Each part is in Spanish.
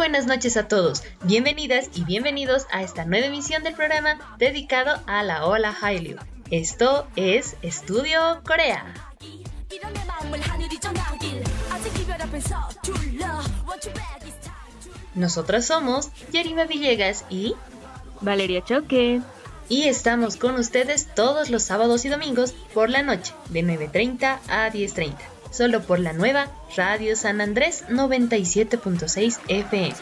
Buenas noches a todos, bienvenidas y bienvenidos a esta nueva emisión del programa dedicado a la ola Hallyu. Esto es Estudio Corea. Nosotras somos Yerima Villegas y Valeria Choque. Y estamos con ustedes todos los sábados y domingos por la noche, de 9.30 a 10.30 solo por la nueva Radio San Andrés 97.6 FM.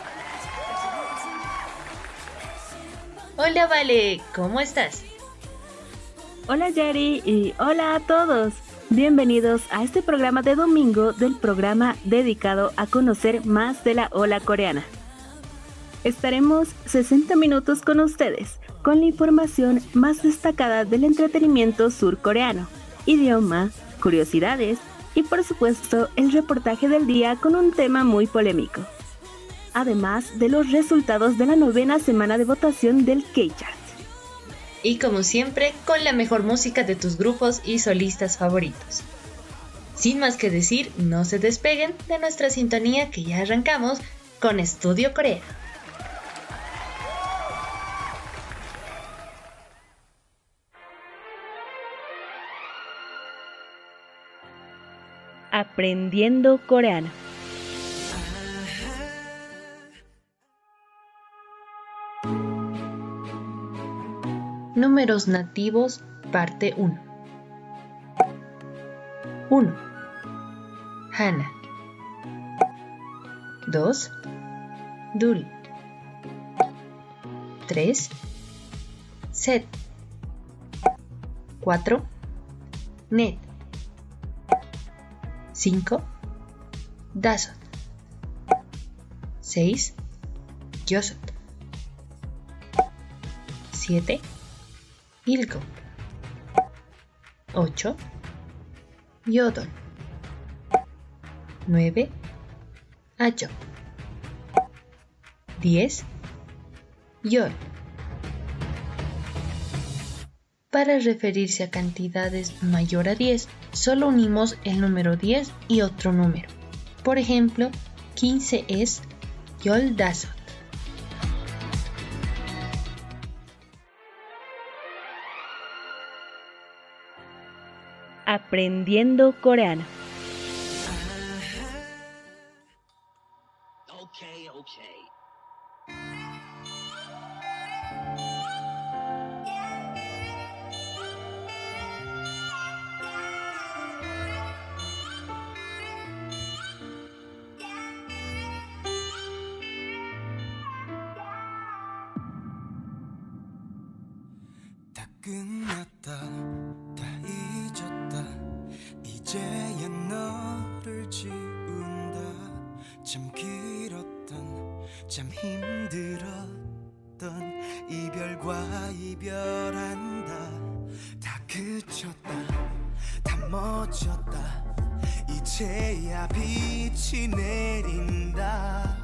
Hola Vale, ¿cómo estás? Hola Jerry y hola a todos. Bienvenidos a este programa de domingo del programa dedicado a conocer más de la ola coreana. Estaremos 60 minutos con ustedes con la información más destacada del entretenimiento surcoreano, idioma, curiosidades, y por supuesto el reportaje del día con un tema muy polémico. Además de los resultados de la novena semana de votación del K-Chart. Y como siempre, con la mejor música de tus grupos y solistas favoritos. Sin más que decir, no se despeguen de nuestra sintonía que ya arrancamos con Estudio Corea. Aprendiendo Coreano. Números nativos, parte 1. 1. Hana. 2. Dul. 3. Set. 4. Net. 5. Dasot. 6. Yosot. 7. Ilko. 8. Yodon. 9. Ayo. 10. Yor. Para referirse a cantidades mayor a 10, solo unimos el número 10 y otro número. Por ejemplo, 15 es Yoldazot. Aprendiendo coreano. 이별한다. 다 그쳤다. 다 멎었다. 이제야 빛이 내린다.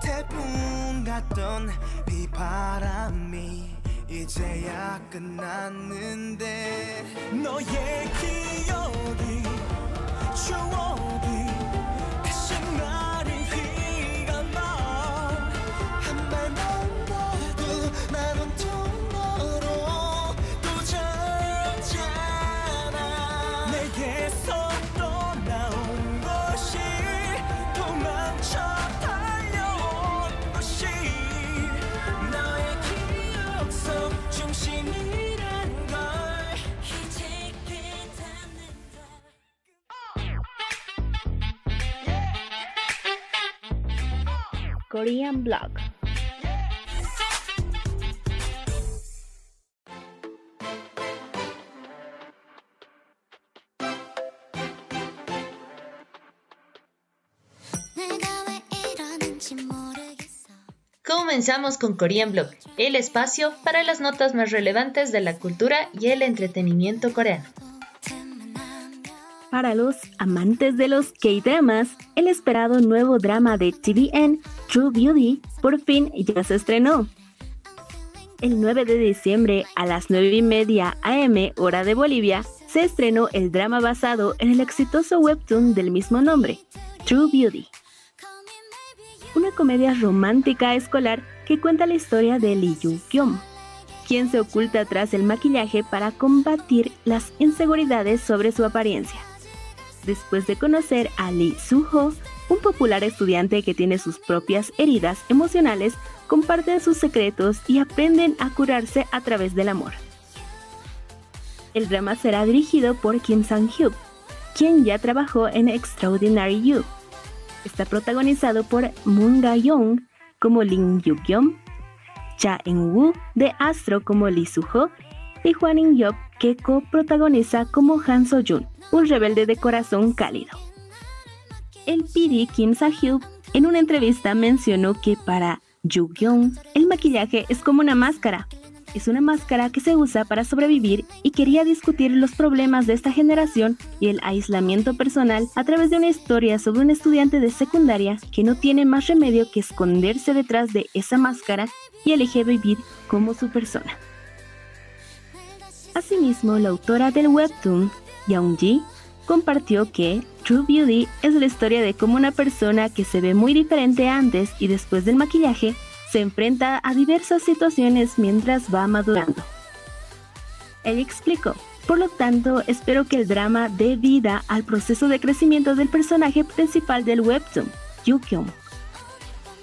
태풍 같던 비바람이 이제야 끝났는데 너의 기억이 추억이 Korean Blog. Comenzamos con Korean Blog, el espacio para las notas más relevantes de la cultura y el entretenimiento coreano. Para los amantes de los K-dramas, el esperado nuevo drama de TVN, True Beauty, por fin ya se estrenó. El 9 de diciembre a las 9 y media AM, hora de Bolivia, se estrenó el drama basado en el exitoso webtoon del mismo nombre, True Beauty. Una comedia romántica escolar que cuenta la historia de Lee Yu-kyung, quien se oculta tras el maquillaje para combatir las inseguridades sobre su apariencia. Después de conocer a Lee Suho, un popular estudiante que tiene sus propias heridas emocionales, comparten sus secretos y aprenden a curarse a través del amor. El drama será dirigido por Kim Sang-hyuk, quien ya trabajó en Extraordinary You. Está protagonizado por Moon Ga-young como Lin Yu-kyung, Cha Eun-woo de Astro como Lee Suho y Hwan In-yeop que coprotagoniza como Han So-jun, un rebelde de corazón cálido. El PD Kim Sa-hyuk en una entrevista mencionó que para Yu-kyung el maquillaje es como una máscara. Es una máscara que se usa para sobrevivir y quería discutir los problemas de esta generación y el aislamiento personal a través de una historia sobre un estudiante de secundaria que no tiene más remedio que esconderse detrás de esa máscara y elige vivir como su persona. Asimismo, la autora del webtoon, Young-ji, compartió que True Beauty es la historia de cómo una persona que se ve muy diferente antes y después del maquillaje se enfrenta a diversas situaciones mientras va madurando. Ella explicó, por lo tanto, espero que el drama dé vida al proceso de crecimiento del personaje principal del webtoon, Yukyung.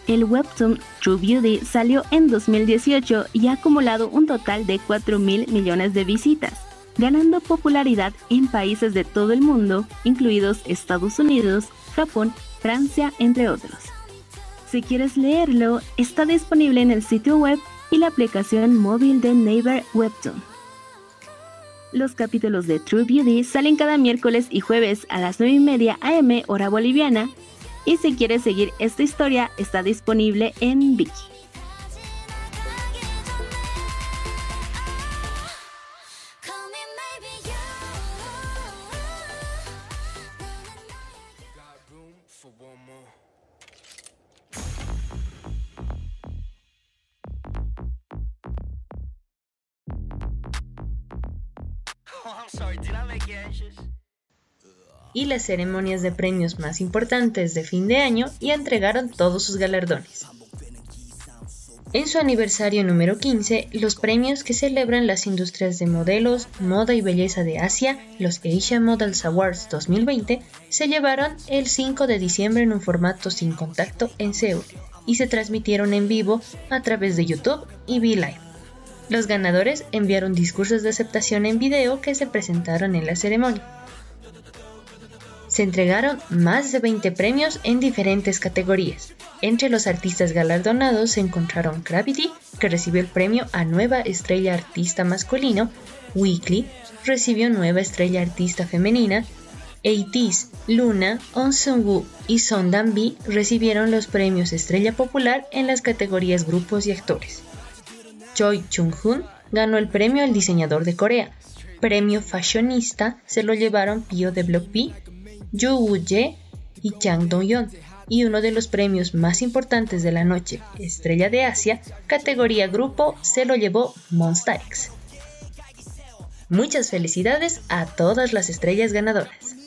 El webtoon True Beauty salió en 2018 y ha acumulado un total de 4 mil millones de visitas, ganando popularidad en países de todo el mundo, incluidos Estados Unidos, Japón, Francia, entre otros. Si quieres leerlo, está disponible en el sitio web y la aplicación móvil de Naver Webtoon. Los capítulos de True Beauty salen cada miércoles y jueves a las 9 y media am hora boliviana. Y si quieres seguir esta historia, está disponible en Viki. Y las ceremonias de premios más importantes de fin de año y entregaron todos sus galardones. En su aniversario número 15, los premios que celebran las industrias de modelos, moda y belleza de Asia, los Asia Models Awards 2020, se llevaron el 5 de diciembre en un formato sin contacto en Seúl y se transmitieron en vivo a través de YouTube y V-Live. Los ganadores enviaron discursos de aceptación en video que se presentaron en la ceremonia. Se entregaron más de 20 premios en diferentes categorías. Entre los artistas galardonados se encontraron Gravity, que recibió el premio a Nueva Estrella Artista Masculino, Weekly recibió Nueva Estrella Artista Femenina, 80s, Luna, On Sung-woo y Son Dan-bi recibieron los premios Estrella Popular en las categorías Grupos y Actores. Choi Chung-hoon ganó el premio al diseñador de Corea. Premio Fashionista se lo llevaron Pio de Block Yoo Woo-jae y Chang Dong-yeon. Y uno de los premios más importantes de la noche, Estrella de Asia, categoría grupo, se lo llevó Monsta X. Muchas felicidades a todas las estrellas ganadoras.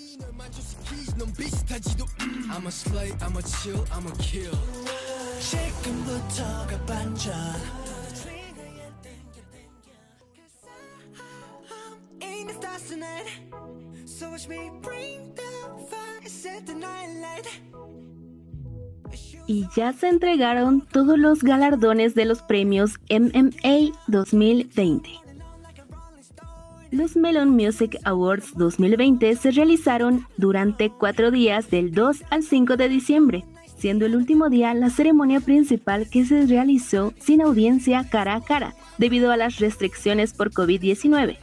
Y ya se entregaron todos los galardones de los premios MMA 2020. Los Melon Music Awards 2020 se realizaron durante cuatro días del 2 al 5 de diciembre, siendo el último día la ceremonia principal que se realizó sin audiencia cara a cara, debido a las restricciones por COVID-19.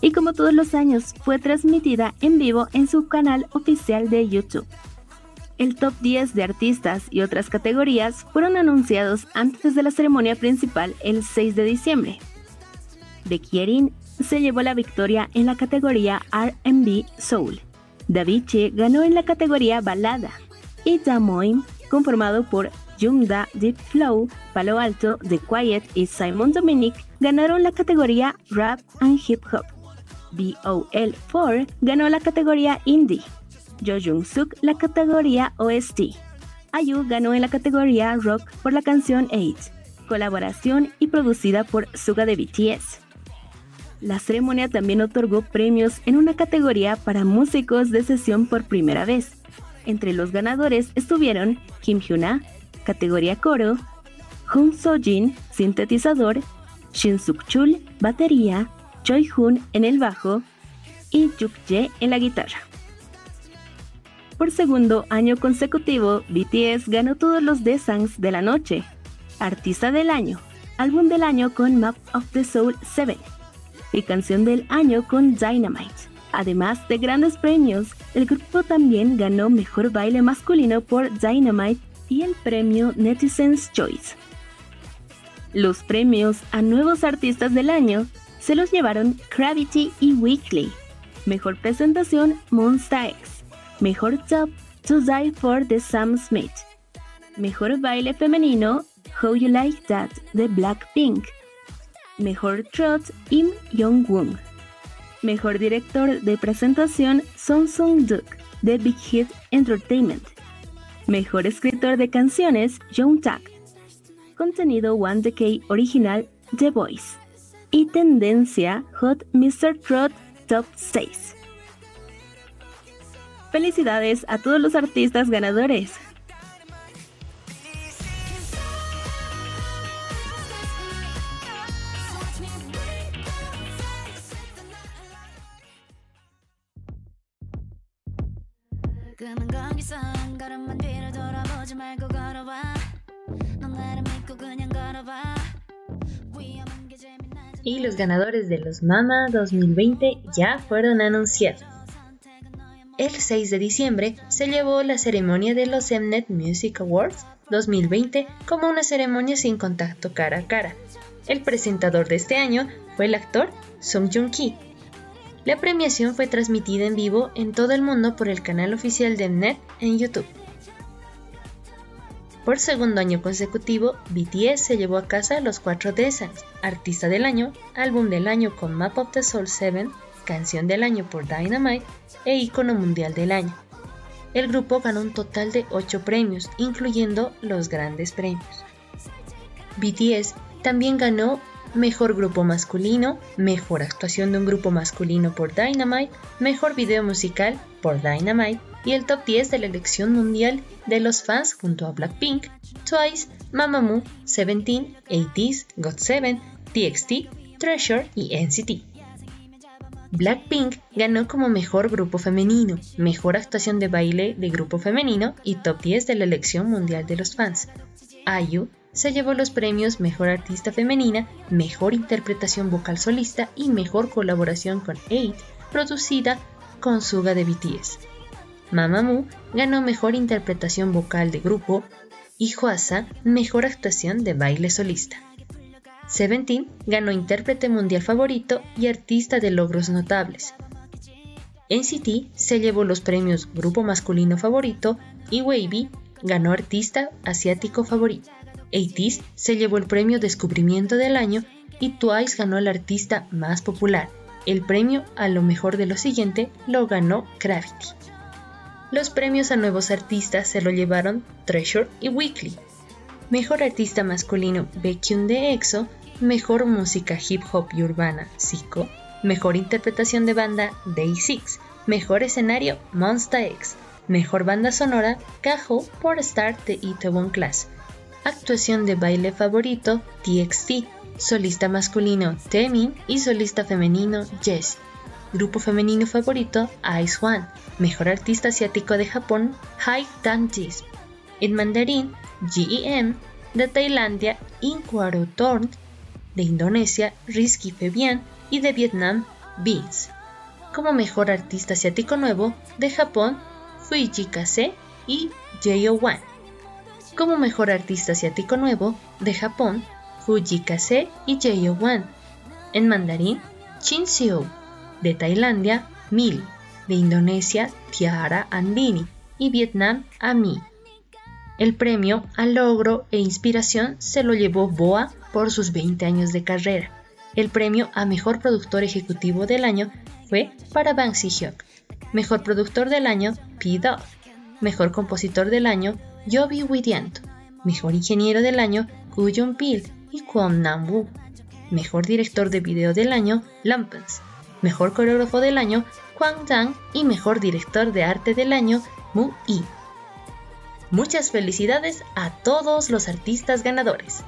Y como todos los años, fue transmitida en vivo en su canal oficial de YouTube. El top 10 de artistas y otras categorías fueron anunciados antes de la ceremonia principal el 6 de diciembre. Becky Erin se llevó la victoria en la categoría RB Soul. Davichi ganó en la categoría Balada. Y Damoin, conformado por Jungda, Deep Flow, Palo Alto, The Quiet y Simon Dominic, ganaron la categoría Rap and Hip Hop. BOL4 ganó la categoría Indie. Jo Jung Suk la categoría OST. Ayu ganó en la categoría Rock por la canción 8, colaboración y producida por Suga de BTS. La ceremonia también otorgó premios en una categoría para músicos de sesión por primera vez. Entre los ganadores estuvieron Kim Hyuna, categoría coro, Jun Soo-jin, sintetizador, Shin Suk-chul, batería, Choi Hoon en el bajo y Juk Jae en la guitarra. Por segundo año consecutivo, BTS ganó todos los Desangs de la noche. Artista del año, álbum del año con Map of the Soul 7 y canción del año con Dynamite. Además de grandes premios, el grupo también ganó mejor baile masculino por Dynamite y el premio Netizens Choice. Los premios a nuevos artistas del año se los llevaron Gravity y Weekly. Mejor presentación Monsta X. Mejor top To Die for the Sam Smith. Mejor baile femenino How You Like That de Blackpink. Mejor Trot Im Young-woon. Mejor director de presentación Song Sung-duk de Big Hit Entertainment. Mejor escritor de canciones Young Tak. Contenido One Decay original The Voice. Y tendencia Hot Mr. Trot Top 6. Felicidades a todos los artistas ganadores. Y los ganadores de los Mama 2020 ya fueron anunciados. El 6 de diciembre se llevó la ceremonia de los Mnet Music Awards 2020 como una ceremonia sin contacto cara a cara. El presentador de este año fue el actor Song Joong-ki. La premiación fue transmitida en vivo en todo el mundo por el canal oficial de Mnet en YouTube. Por segundo año consecutivo, BTS se llevó a casa los cuatro Desangs, Artista del Año, Álbum del Año con Map of the Soul 7, Canción del Año por Dynamite e Icono Mundial del Año. El grupo ganó un total de 8 premios, incluyendo los grandes premios. BTS también ganó Mejor Grupo Masculino, Mejor Actuación de un Grupo Masculino por Dynamite, Mejor Video Musical por Dynamite y el top 10 de la elección mundial de los fans junto a Blackpink, Twice, Mamamoo, Seventeen, ATEEZ, GOT7, TXT, Treasure y NCT. Blackpink ganó como mejor grupo femenino, mejor actuación de baile de grupo femenino y top 10 de la elección mundial de los fans. IU se llevó los premios Mejor Artista Femenina, Mejor Interpretación Vocal Solista y Mejor Colaboración con Eight, producida con Suga de BTS. Mamamoo ganó Mejor Interpretación Vocal de Grupo y Hwasa Mejor Actuación de Baile Solista. Seventeen ganó Intérprete Mundial Favorito y Artista de Logros Notables. NCT se llevó los premios Grupo Masculino Favorito y Wavy ganó Artista Asiático Favorito. ATEEZ se llevó el premio Descubrimiento del Año y Twice ganó el artista más popular. El premio a lo mejor de lo siguiente lo ganó Gravity. Los premios a nuevos artistas se lo llevaron Treasure y Weekly. Mejor artista masculino Baekhyun de EXO Mejor música hip hop y urbana, Zico. Mejor interpretación de banda, Day 6. Mejor escenario, Monsta X. Mejor banda sonora, Kaho por Star de Itaewon Class. Actuación de baile favorito, TXT. Solista masculino, Temin. Y solista femenino, Jessie. Grupo femenino favorito, Ice One. Mejor artista asiático de Japón, Hai Danjis. En mandarín, GEM. De Tailandia, Inquarotorn de Indonesia Rizky Febian y de Vietnam Beans. Como mejor artista asiático nuevo de Japón Fuji Kase y Jo1. Como mejor artista asiático nuevo de Japón Fuji Kase y Jo1. En mandarín Chin Seo. De Tailandia Mil. De Indonesia Tiara Andini y Vietnam Ami. El premio al logro e inspiración se lo llevó Boa por sus 20 años de carrera. El premio a Mejor Productor Ejecutivo del Año fue para Bang Si-hyuk. Mejor Productor del Año, P. Dog. Mejor Compositor del Año, Yobi Widianto. Mejor Ingeniero del Año, Koo Jung-pil y Kwon Nam-woo. Mejor Director de Video del Año, Lampens. Mejor Coreógrafo del Año, Kwang Dang. Y Mejor Director de Arte del Año, Mu Yi. Muchas felicidades a todos los artistas ganadores.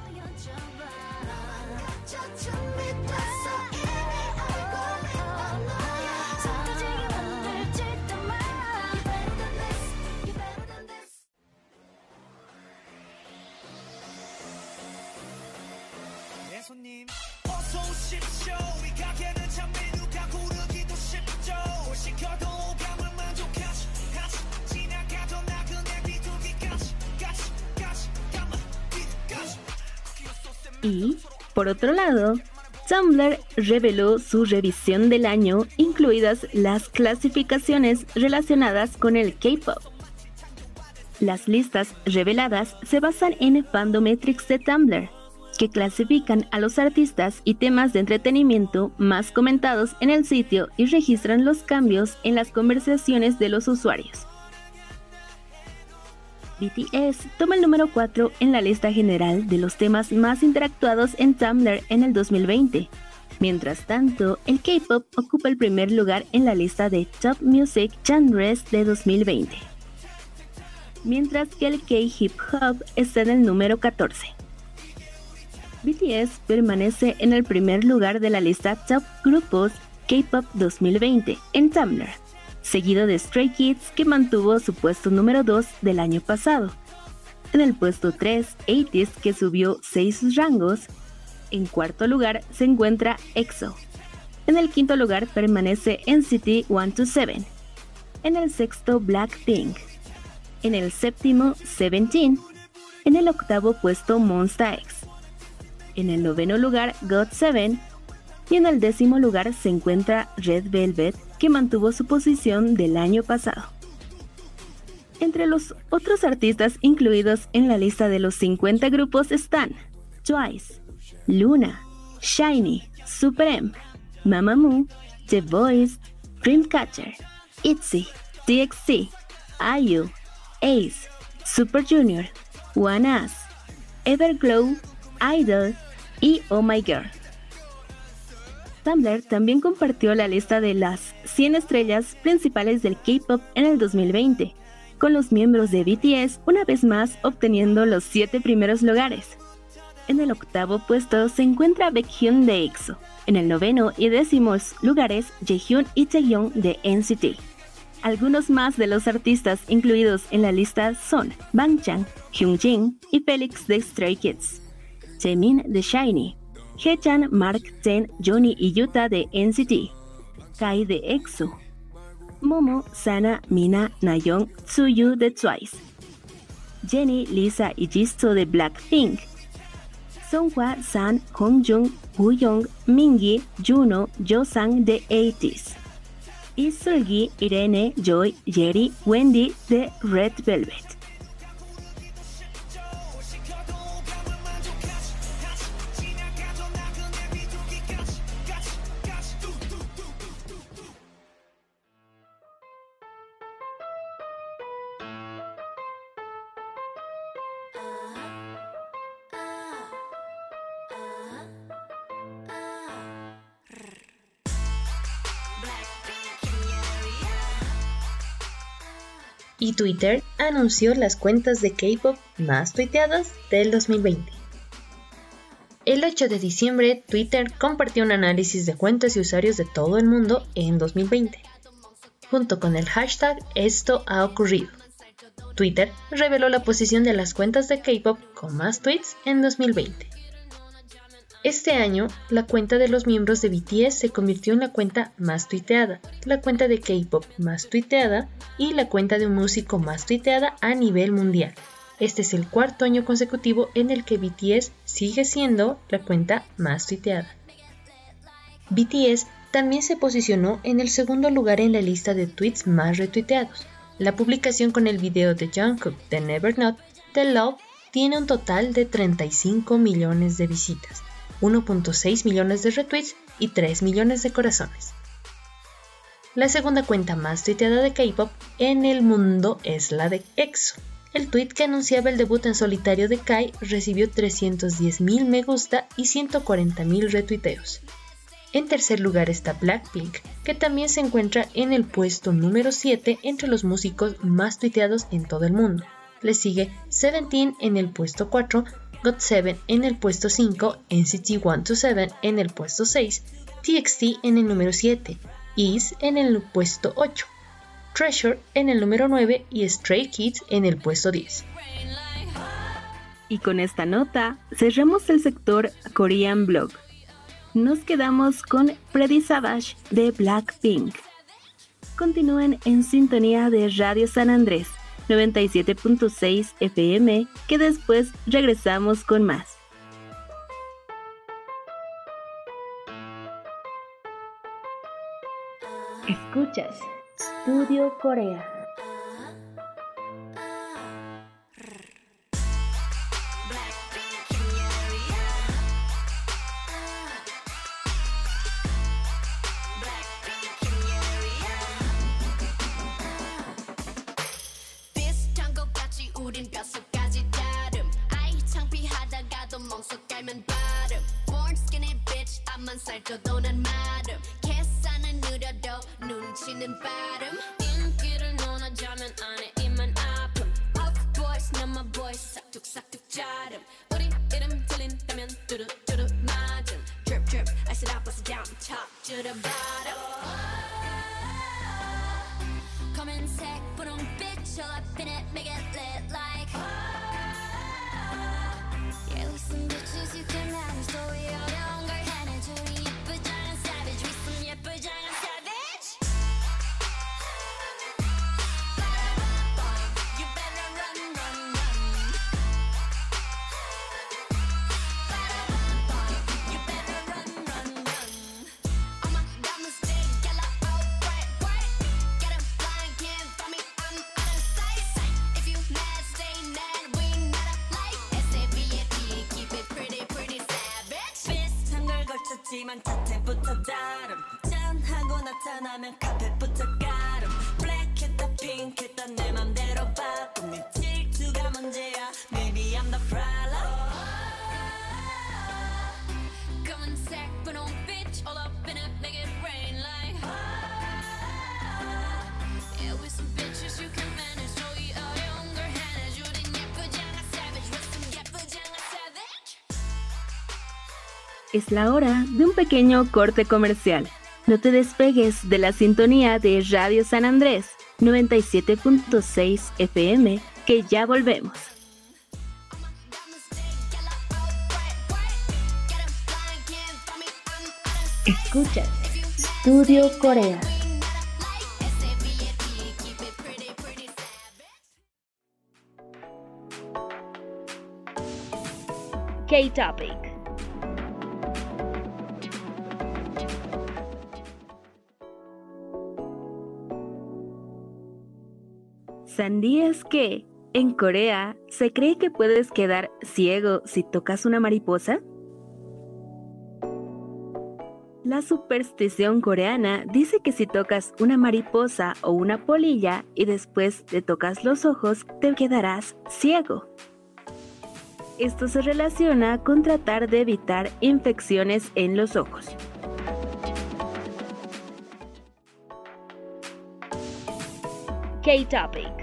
Y, por otro lado, Tumblr reveló su revisión del año, incluidas las clasificaciones relacionadas con el K-pop. Las listas reveladas se basan en Fandometrics de Tumblr, que clasifican a los artistas y temas de entretenimiento más comentados en el sitio y registran los cambios en las conversaciones de los usuarios. BTS toma el número 4 en la lista general de los temas más interactuados en Tumblr en el 2020. Mientras tanto, el K-pop ocupa el primer lugar en la lista de Top Music Genres de 2020. Mientras que el K-hip hop está en el número 14. BTS permanece en el primer lugar de la lista Top Grupos K-pop 2020 en Tumblr seguido de Stray Kids que mantuvo su puesto número 2 del año pasado. En el puesto 3, 80 que subió 6 rangos. En cuarto lugar se encuentra EXO. En el quinto lugar permanece NCT 127. En el sexto Blackpink. En el séptimo Seventeen. En el octavo puesto Monsta X. En el noveno lugar God7 y en el décimo lugar se encuentra Red Velvet, que mantuvo su posición del año pasado. Entre los otros artistas incluidos en la lista de los 50 grupos están Twice, Luna, Shiny, Supreme, Mamamoo, The Voice, Dreamcatcher, ITZY, TXT, IU, Ace, Super Junior, One Us, Everglow, Idol y Oh My Girl. Tumblr también compartió la lista de las 100 estrellas principales del K-pop en el 2020, con los miembros de BTS una vez más obteniendo los 7 primeros lugares. En el octavo puesto se encuentra Baekhyun de EXO. En el noveno y décimos lugares, Jaehyun y Taehyung de NCT. Algunos más de los artistas incluidos en la lista son Bangchan, Hyunjin y Felix de Stray Kids, Jaemin de Shiny, Hechan, Mark, Ten, Johnny y Yuta de NCT, Kai de EXO, Momo, Sana, Mina, Nayeon, Tsuyu de Twice, Jenny, Lisa y Jisoo de Blackpink, Songhwa, San, Hongjung, Wooyoung, Mingi, Juno, Josang de 80s, y Sulgi, Irene, Joy, Jerry, Wendy de Red Velvet. Y Twitter anunció las cuentas de K-pop más tuiteadas del 2020. El 8 de diciembre, Twitter compartió un análisis de cuentas y usuarios de todo el mundo en 2020, junto con el hashtag Esto ha ocurrido. Twitter reveló la posición de las cuentas de K-pop con más tweets en 2020. Este año, la cuenta de los miembros de BTS se convirtió en la cuenta más tuiteada, la cuenta de K-pop más tuiteada y la cuenta de un músico más tuiteada a nivel mundial. Este es el cuarto año consecutivo en el que BTS sigue siendo la cuenta más tuiteada. BTS también se posicionó en el segundo lugar en la lista de tweets más retuiteados. La publicación con el video de Jungkook de Never Not, The Love, tiene un total de 35 millones de visitas 1.6 millones de retweets y 3 millones de corazones. La segunda cuenta más tuiteada de K-pop en el mundo es la de EXO. El tweet que anunciaba el debut en solitario de Kai recibió 310.000 me gusta y 140.000 retuiteos. En tercer lugar está Blackpink, que también se encuentra en el puesto número 7 entre los músicos más tuiteados en todo el mundo. Le sigue Seventeen en el puesto 4 GOT7 en el puesto 5, NCT 127 en el puesto 6, TXT en el número 7, Is en el puesto 8, Treasure en el número 9 y Stray Kids en el puesto 10. Y con esta nota cerramos el sector Korean Blog. Nos quedamos con Freddy Savage de Blackpink. Continúen en sintonía de Radio San Andrés 97.6 FM, que después regresamos con más. Escuchas Studio Corea. Es la hora de un pequeño corte comercial. No te despegues de la sintonía de Radio San Andrés 97.6 FM, que ya volvemos. Escucha Studio Corea. K-Topic. ¿Sabías que en Corea se cree que puedes quedar ciego si tocas una mariposa? La superstición coreana dice que si tocas una mariposa o una polilla y después te tocas los ojos, te quedarás ciego. Esto se relaciona con tratar de evitar infecciones en los ojos. K-Topic.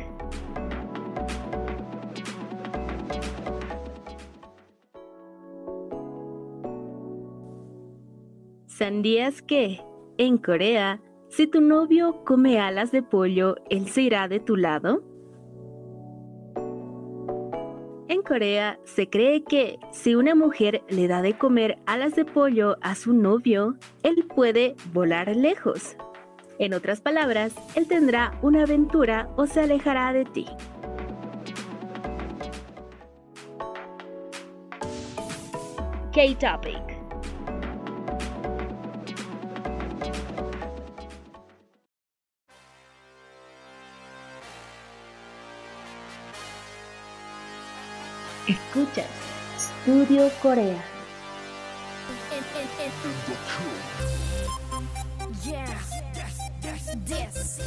¿Sabías que en Corea, si tu novio come alas de pollo, él se irá de tu lado? En Corea se cree que si una mujer le da de comer alas de pollo a su novio, él puede volar lejos. En otras palabras, él tendrá una aventura o se alejará de ti. K-Topic. Escuchas Studio Corea. Yeah, this.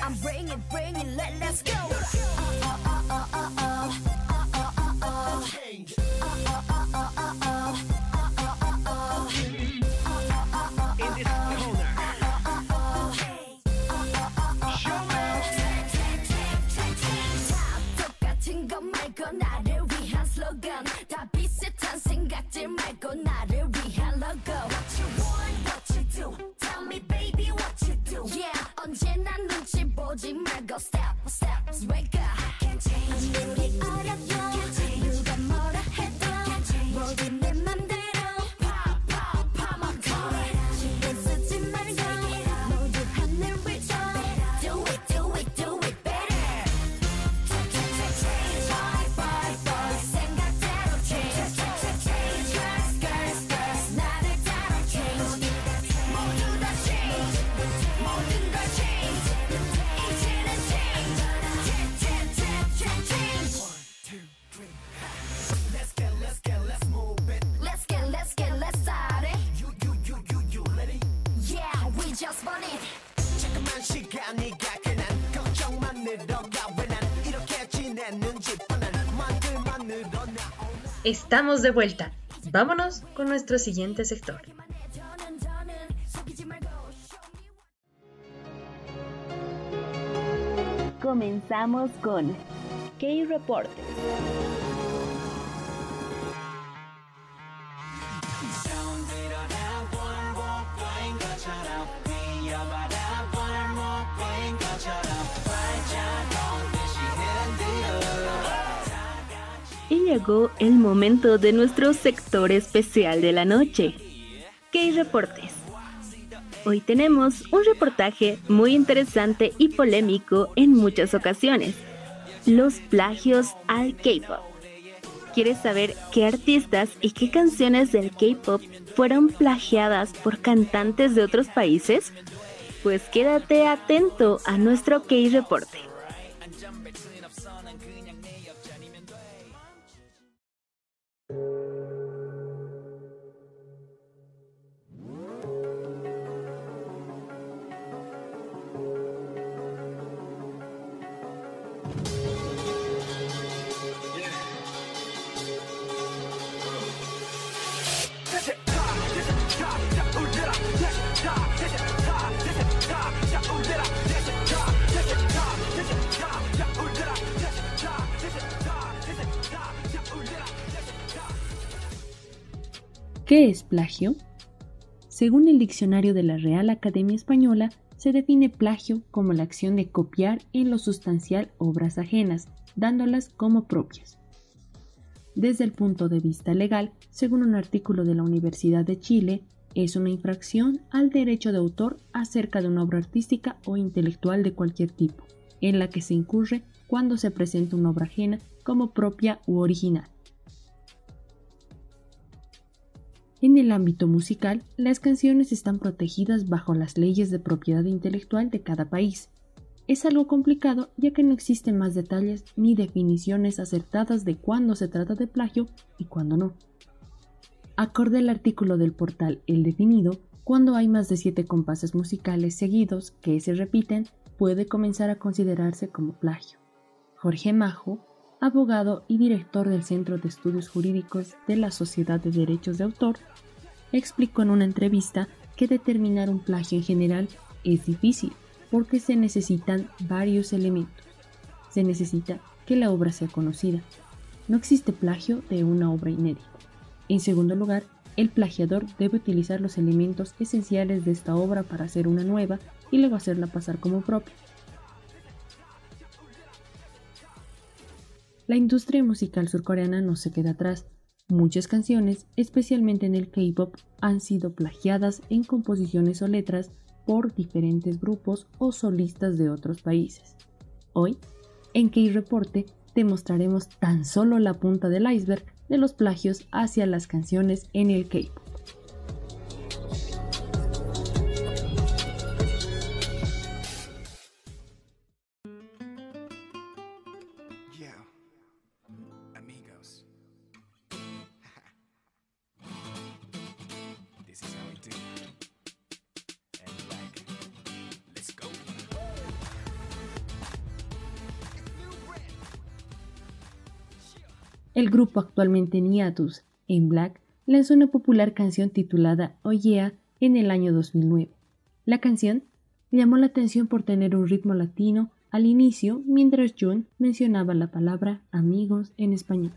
I'm bringing, bringing, let, let's go. Uh, uh, uh, uh, uh, uh. Uh, Estamos de vuelta. Vámonos con nuestro siguiente sector. Comenzamos con K-Reportes. El momento de nuestro sector especial de la noche. K-Reportes. Hoy tenemos un reportaje muy interesante y polémico en muchas ocasiones. Los plagios al K-Pop. ¿Quieres saber qué artistas y qué canciones del K-Pop fueron plagiadas por cantantes de otros países? Pues quédate atento a nuestro K-Reporte. ¿Qué es plagio? Según el diccionario de la Real Academia Española, se define plagio como la acción de copiar en lo sustancial obras ajenas, dándolas como propias. Desde el punto de vista legal, según un artículo de la Universidad de Chile, es una infracción al derecho de autor acerca de una obra artística o intelectual de cualquier tipo, en la que se incurre cuando se presenta una obra ajena como propia u original. En el ámbito musical, las canciones están protegidas bajo las leyes de propiedad intelectual de cada país. Es algo complicado ya que no existen más detalles ni definiciones acertadas de cuándo se trata de plagio y cuándo no. Acorde al artículo del portal El Definido, cuando hay más de siete compases musicales seguidos que se repiten, puede comenzar a considerarse como plagio. Jorge Majo, abogado y director del Centro de Estudios Jurídicos de la Sociedad de Derechos de Autor, explicó en una entrevista que determinar un plagio en general es difícil porque se necesitan varios elementos. Se necesita que la obra sea conocida. No existe plagio de una obra inédita. En segundo lugar, el plagiador debe utilizar los elementos esenciales de esta obra para hacer una nueva y luego hacerla pasar como propia. La industria musical surcoreana no se queda atrás. Muchas canciones, especialmente en el K-pop, han sido plagiadas en composiciones o letras por diferentes grupos o solistas de otros países. Hoy, en K-Reporte, te mostraremos tan solo la punta del iceberg de los plagios hacia las canciones en el K-pop. El grupo actualmente Niatus, en Black, lanzó una popular canción titulada Oh en el año 2009. La canción llamó la atención por tener un ritmo latino al inicio, mientras Jun mencionaba la palabra amigos en español.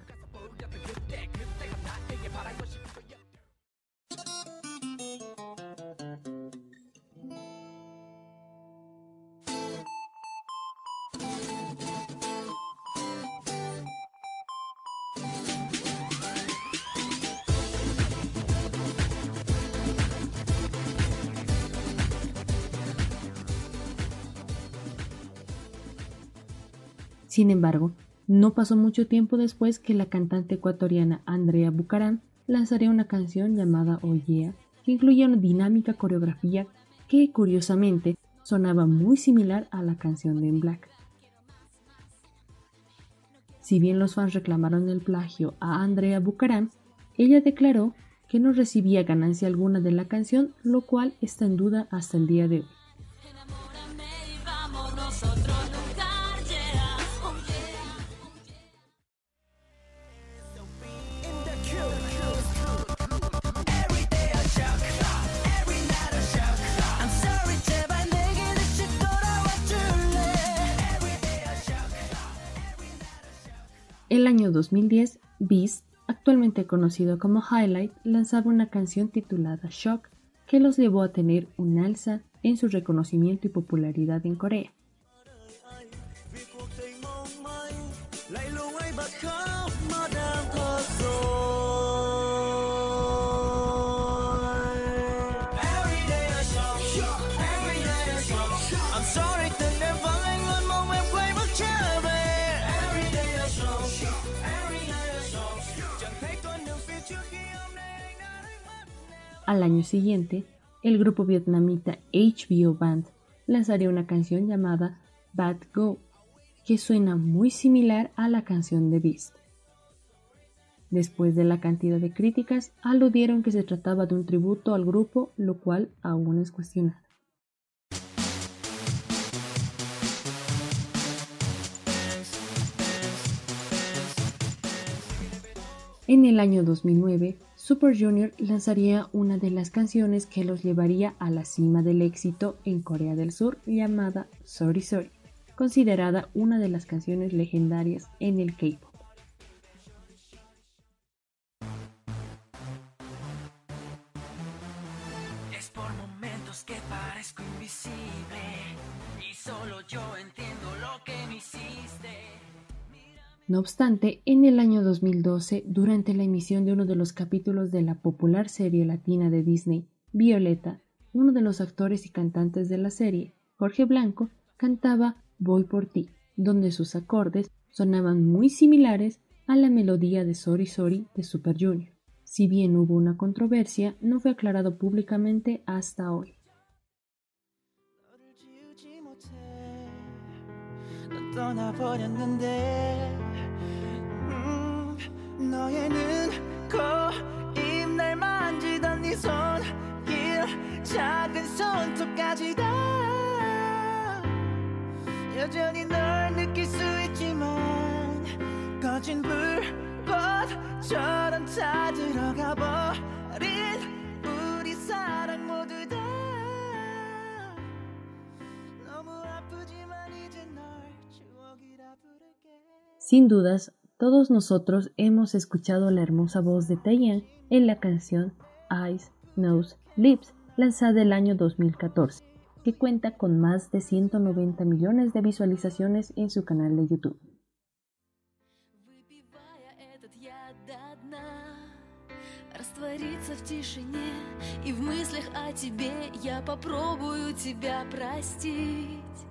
Sin embargo, no pasó mucho tiempo después que la cantante ecuatoriana Andrea Bucaram lanzaría una canción llamada Oh Yeah, que incluía una dinámica coreografía que, curiosamente, sonaba muy similar a la canción de En Black. Si bien los fans reclamaron el plagio a Andrea Bucaram, ella declaró que no recibía ganancia alguna de la canción, lo cual está en duda hasta el día de hoy. Año 2010, Beast, actualmente conocido como Highlight, lanzaba una canción titulada Shock que los llevó a tener un alza en su reconocimiento y popularidad en Corea. Al año siguiente, el grupo vietnamita HBO Band lanzaría una canción llamada Bad Go, que suena muy similar a la canción de Beast. Después de la cantidad de críticas, aludieron que se trataba de un tributo al grupo, lo cual aún es cuestionado. En el año 2009, Super Junior lanzaría una de las canciones que los llevaría a la cima del éxito en Corea del Sur llamada Sorry Sorry, considerada una de las canciones legendarias en el K-pop. Es por momentos que parezco invisible y solo yo entiendo lo que me hiciste. No obstante, en el año 2012, durante la emisión de uno de los capítulos de la popular serie latina de Disney, Violeta, uno de los actores y cantantes de la serie, Jorge Blanco, cantaba Voy por ti, donde sus acordes sonaban muy similares a la melodía de Sorry Sorry de Super Junior. Si bien hubo una controversia, no fue aclarado públicamente hasta hoy. 너를 지우지 못해 넌 떠나버렸는데 음, 너의 눈, 코, 입날 만지던 네 손길 작은 손톱까지 다. 여전히 널 느낄 수 있지만 꺼진 불꽃처럼 다 들어가 버린 우리 사랑 모두 다. Sin dudas, todos nosotros hemos escuchado la hermosa voz de Taeyang en la canción Eyes, Nose, Lips, lanzada el año 2014, que cuenta con más de 190 millones de visualizaciones en su canal de YouTube. Выпивая этот яд до дна Раствориться в тишине И в мыслях о тебе Я попробую тебя простить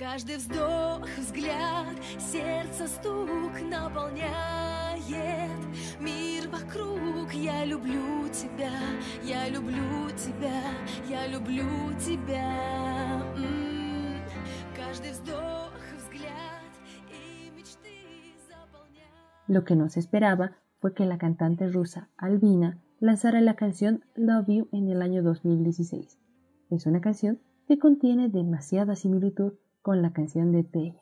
Каждый вздох, взгляд Сердце стук наполняет Мир вокруг Я люблю тебя Я люблю тебя Я люблю тебя М. Каждый вздох, взгляд И мечты заполняют Lo que no se esperaba fue que la cantante rusa Albina lanzara la canción Love You en el año 2016. Es una canción que contiene demasiada similitud con la canción de Taeyang.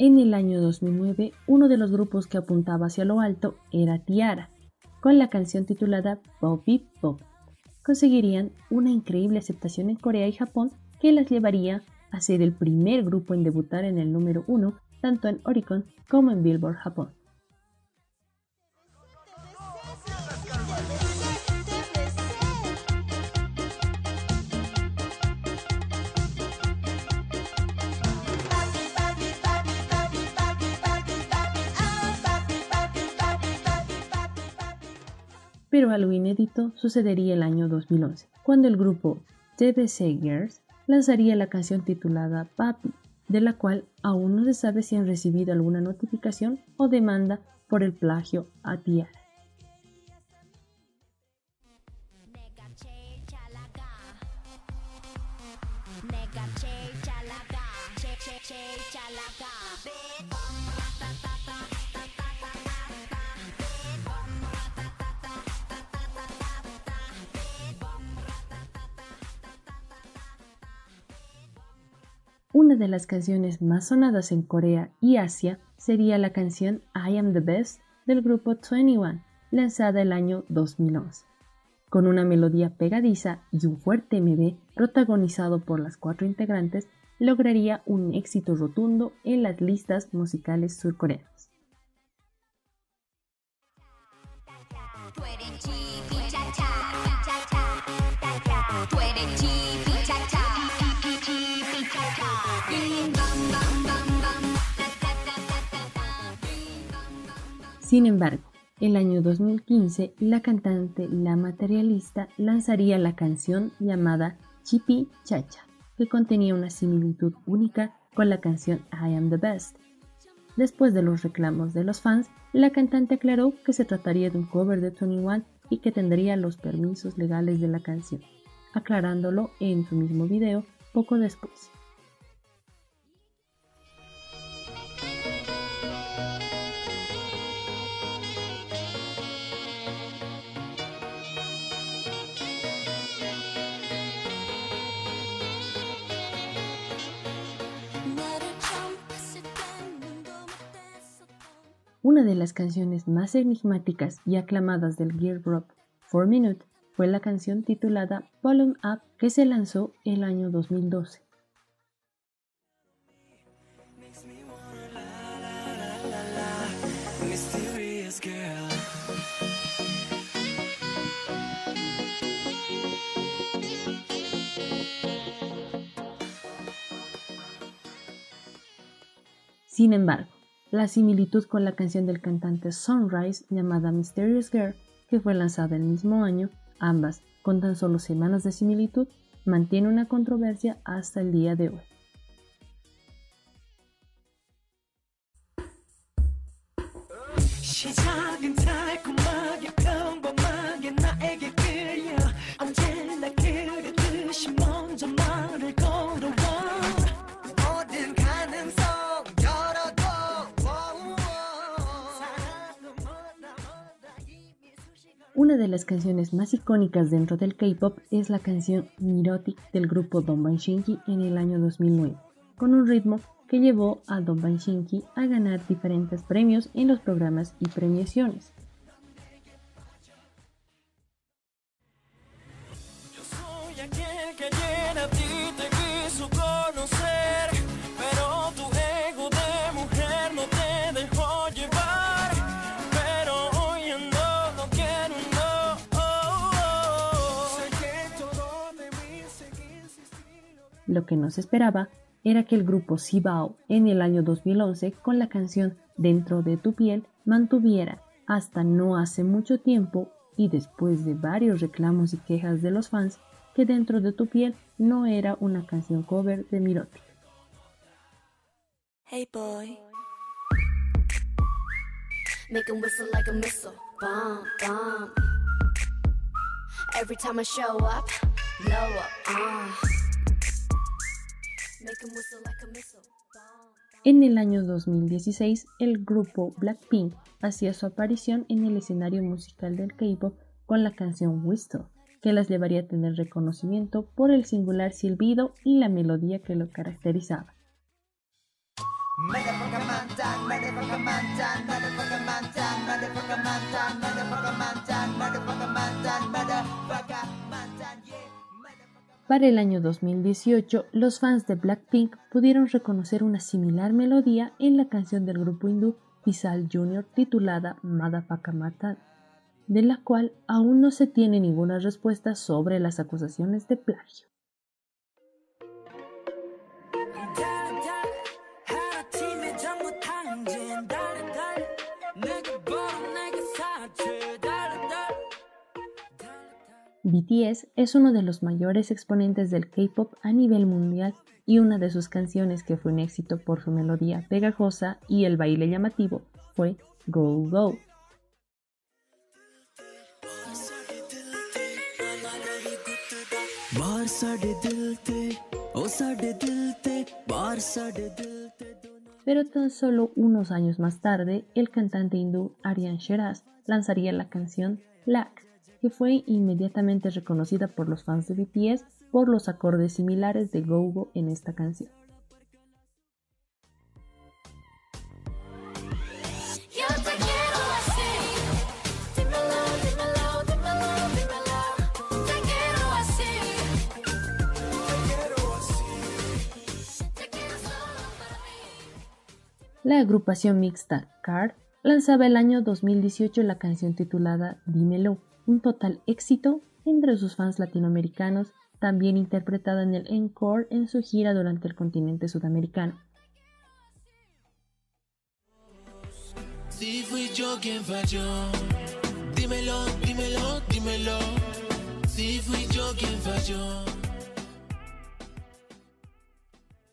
En el año 2009, uno de los grupos que apuntaba hacia lo alto era Tiara, con la canción titulada Beep Pop. Conseguirían una increíble aceptación en Corea y Japón que las llevaría a ser el primer grupo en debutar en el número uno tanto en Oricon como en Billboard Japón. Pero algo inédito sucedería el año 2011, cuando el grupo TBC Girls lanzaría la canción titulada Papi, de la cual aún no se sabe si han recibido alguna notificación o demanda por el plagio a Tiara. Una de las canciones más sonadas en Corea y Asia sería la canción I Am the Best del grupo 21, lanzada el año 2011. Con una melodía pegadiza y un fuerte MV protagonizado por las cuatro integrantes, lograría un éxito rotundo en las listas musicales surcoreanas. Sin embargo, el año 2015, la cantante La Materialista lanzaría la canción llamada Chipi Chacha, que contenía una similitud única con la canción I Am the Best. Después de los reclamos de los fans, la cantante aclaró que se trataría de un cover de 21 y que tendría los permisos legales de la canción, aclarándolo en su mismo video poco después. Una de las canciones más enigmáticas y aclamadas del Gear Group, 4 Minute, fue la canción titulada Volume Up que se lanzó el año 2012. Mysterious girl. Sin embargo, la similitud con la canción del cantante Sunrise llamada Mysterious Girl, que fue lanzada el mismo año, ambas con tan solo semanas de similitud, mantiene una controversia hasta el día de hoy. De las canciones más icónicas dentro del K-pop es la canción Mirotic del grupo Donban Shinki en el año 2009, con un ritmo que llevó a Donban Shinki a ganar diferentes premios en los programas y premiaciones. Lo que no se esperaba era que el grupo Sibao en el año 2011 con la canción Dentro de tu piel mantuviera hasta no hace mucho tiempo y después de varios reclamos y quejas de los fans que Dentro de tu piel no era una canción cover de Mirotic. Hey boy Make 'em whistle like a missile. Bomb, bomb. Every time I show up, blow up. Uh. En el año 2016, el grupo Blackpink hacía su aparición en el escenario musical del K-pop con la canción Whistle, que las llevaría a tener reconocimiento por el singular silbido y la melodía que lo caracterizaba. Para el año 2018, los fans de Blackpink pudieron reconocer una similar melodía en la canción del grupo hindú Vishal Jr. titulada Madhapaka Matan, de la cual aún no se tiene ninguna respuesta sobre las acusaciones de plagio. BTS es uno de los mayores exponentes del K-pop a nivel mundial y una de sus canciones que fue un éxito por su melodía pegajosa y el baile llamativo fue Go Go. Pero tan solo unos años más tarde, el cantante hindú Aryan Sheraz lanzaría la canción Black, que fue inmediatamente reconocida por los fans de BTS por los acordes similares de Go Go en esta canción. La agrupación mixta Card lanzaba el año 2018 la canción titulada Dímelo, un total éxito entre sus fans latinoamericanos, también interpretada en el encore en su gira durante el continente sudamericano. Si fui yo quien falló, dímelo, dímelo, dímelo. Si fui yo quien falló.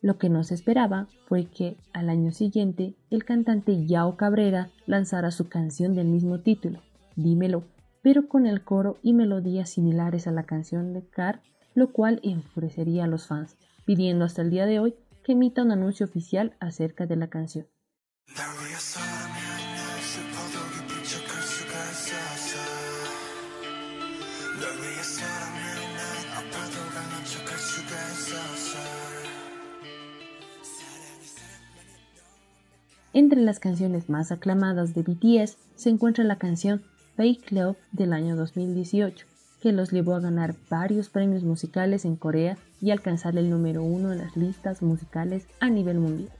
Lo que no se esperaba fue que al año siguiente el cantante Yao Cabrera lanzara su canción del mismo título, Dímelo, pero con el coro y melodías similares a la canción de Carr, lo cual enfurecería a los fans, pidiendo hasta el día de hoy que emita un anuncio oficial acerca de la canción. Entre las canciones más aclamadas de BTS se encuentra la canción Fake Love del año 2018, que los llevó a ganar varios premios musicales en Corea y alcanzar el número uno en las listas musicales a nivel mundial.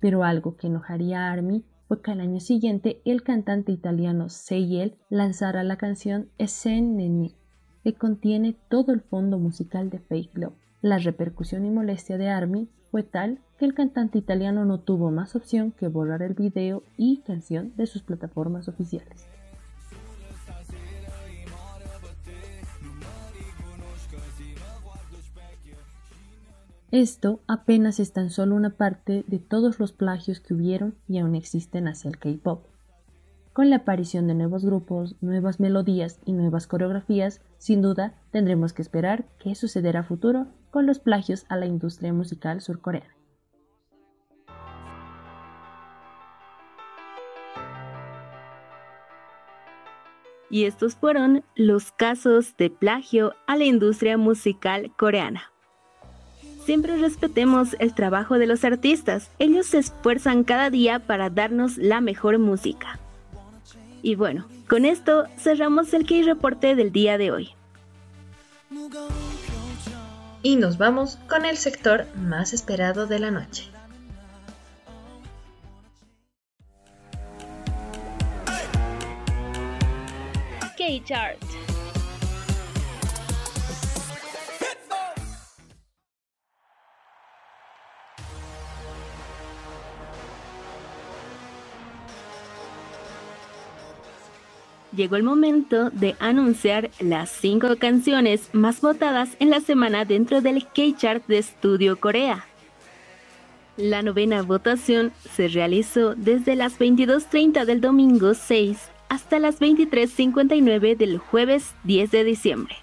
Pero algo que enojaría a ARMY fue que al año siguiente el cantante italiano Seyel lanzara la canción Esen Nene, que contiene todo el fondo musical de Fake Love. La repercusión y molestia de ARMY fue tal que el cantante italiano no tuvo más opción que borrar el video y canción de sus plataformas oficiales. Esto apenas es tan solo una parte de todos los plagios que hubieron y aún existen hacia el K-pop. Con la aparición de nuevos grupos, nuevas melodías y nuevas coreografías, sin duda tendremos que esperar qué sucederá a futuro con los plagios a la industria musical surcoreana. Y estos fueron los casos de plagio a la industria musical coreana. Siempre respetemos el trabajo de los artistas. Ellos se esfuerzan cada día para darnos la mejor música. Y bueno, con esto cerramos el Key Reporte del día de hoy. Y nos vamos con el sector más esperado de la noche. K-Chart. Llegó el momento de anunciar las 5 canciones más votadas en la semana dentro del K-Chart de Estudio Corea. La novena votación se realizó desde las 22.30 del domingo 6 hasta las 23.59 del jueves 10 de diciembre.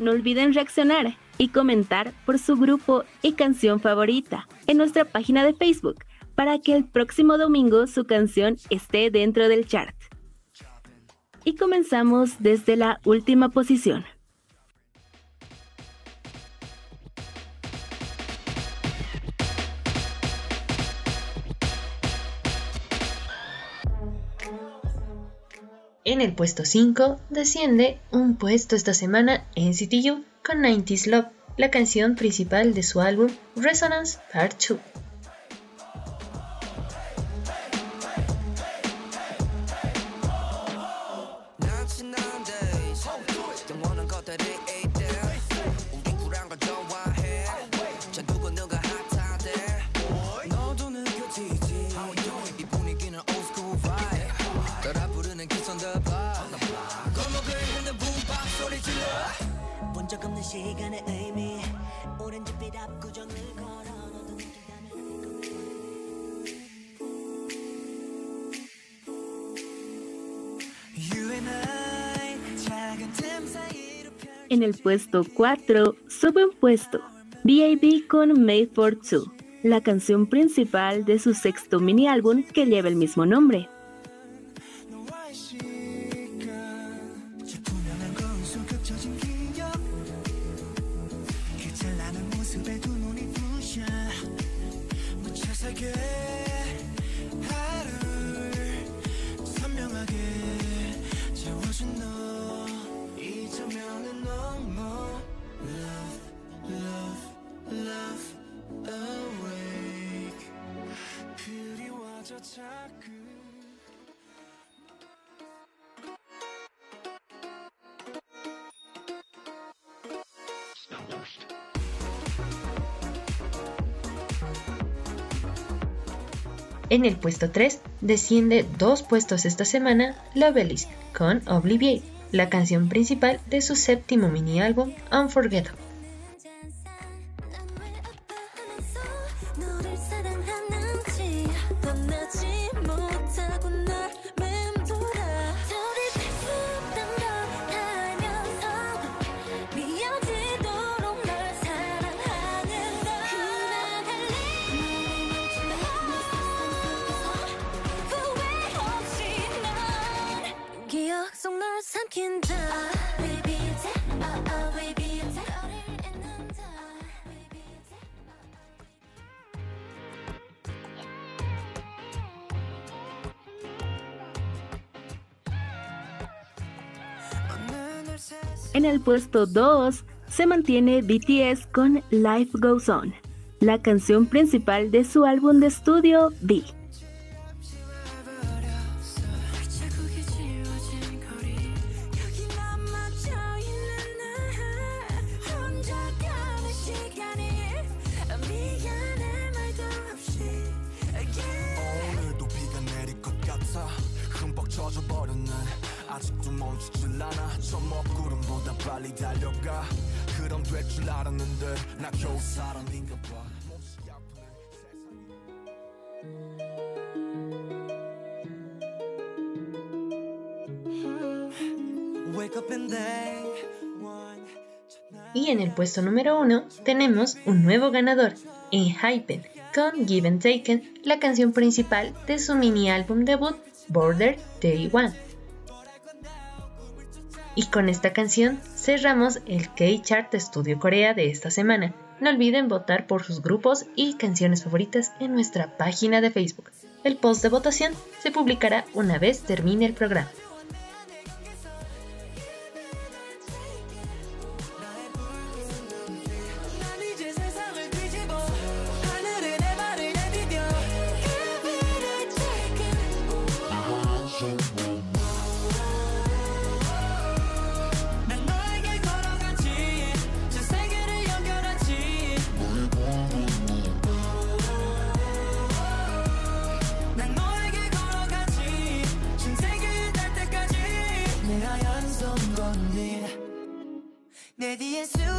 No olviden reaccionar y comentar por su grupo y canción favorita en nuestra página de Facebook para que el próximo domingo su canción esté dentro del chart. Y comenzamos desde la última posición. En el puesto 5 desciende un puesto esta semana en CTU con 90s Love, la canción principal de su álbum Resonance Part 2. 시간의 의미 오렌지빛 압구정을 걸어 너도 느낀다면 You and I 작은 틈 사이로 En el puesto 4 sube un puesto, B.A.B. con Made for Two, la canción principal de su sexto mini álbum que lleva el mismo nombre. 그리워져 자꾸 En el puesto 3 desciende dos puestos esta semana Loveless con Obliviate, la canción principal de su séptimo mini álbum Unforgettable. puesto 2 se mantiene BTS con Life Goes On, la canción principal de su álbum de estudio D. puesto número 1 tenemos un nuevo ganador en Hypen con Give and Taken, la canción principal de su mini álbum debut Border 31. Y con esta canción cerramos el K-Chart Studio Corea de esta semana. No olviden votar por sus grupos y canciones favoritas en nuestra página de Facebook. El post de votación se publicará una vez termine el programa. Baby, it's too.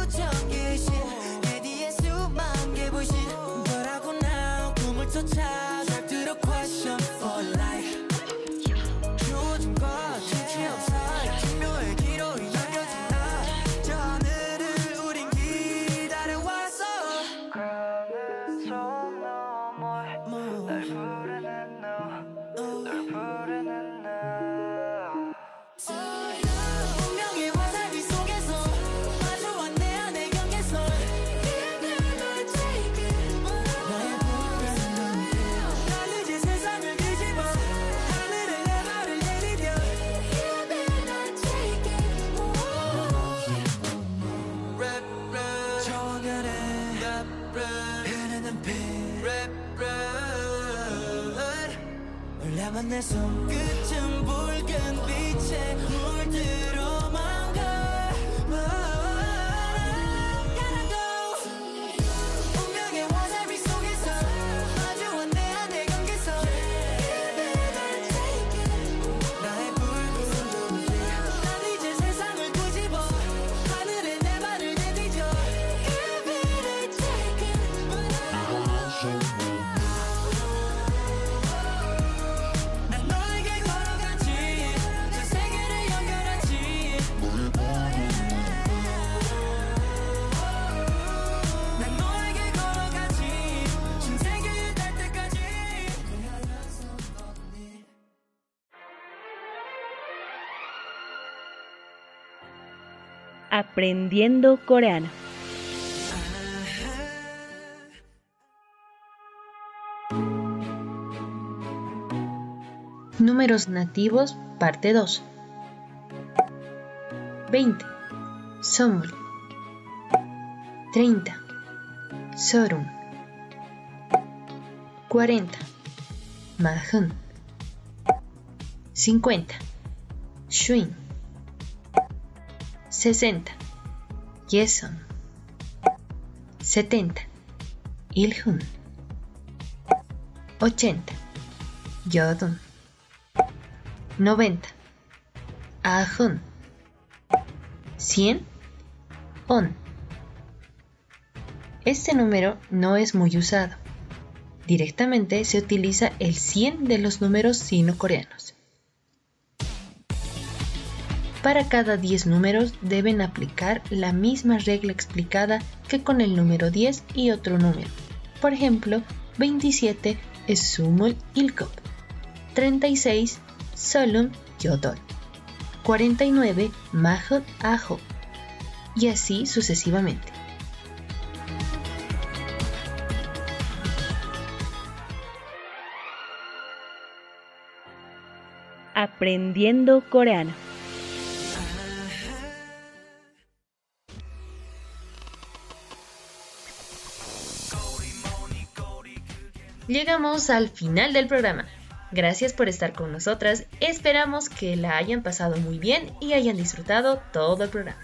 Aprendiendo Coreano. Números nativos, parte 2. 20. Somul. 30. Sorum. 40. Mahun. 50. Shuin. 60. Yeson. 70. Ilhun. 80. Yodun. 90. Ahun. 100. On. Este número no es muy usado. Directamente se utiliza el 100 de los números sino-coreanos. Para cada 10 números deben aplicar la misma regla explicada que con el número 10 y otro número. Por ejemplo, 27 es sumul ilkop, 36 solum yodol, 49 mahot ajo, y así sucesivamente. Aprendiendo coreano. Llegamos al final del programa. Gracias por estar con nosotras. Esperamos que la hayan pasado muy bien y hayan disfrutado todo el programa.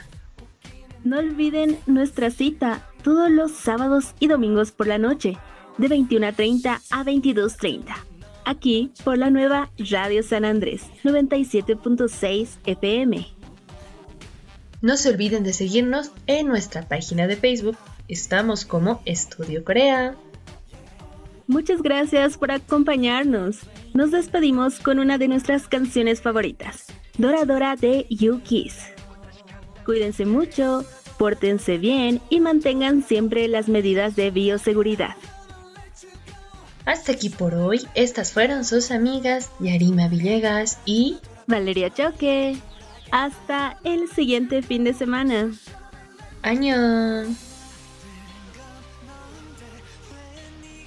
No olviden nuestra cita todos los sábados y domingos por la noche, de 21.30 a 22.30. Aquí por la nueva Radio San Andrés 97.6 FM. No se olviden de seguirnos en nuestra página de Facebook. Estamos como Estudio Corea. Muchas gracias por acompañarnos. Nos despedimos con una de nuestras canciones favoritas, Dora Dora de You Kiss. Cuídense mucho, pórtense bien y mantengan siempre las medidas de bioseguridad. Hasta aquí por hoy. Estas fueron sus amigas Yarima Villegas y Valeria Choque. Hasta el siguiente fin de semana. Añón.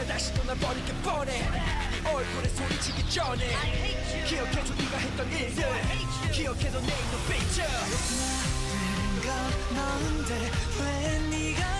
이러다가 다시 또날 버리게 뻔해. 얼굴에 소리치기 전에 기억해줘 네가 했던 일들. 기억해도 내 눈빛을 나쁜 건 너인데 왜 네가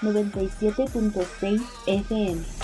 97.6 FM.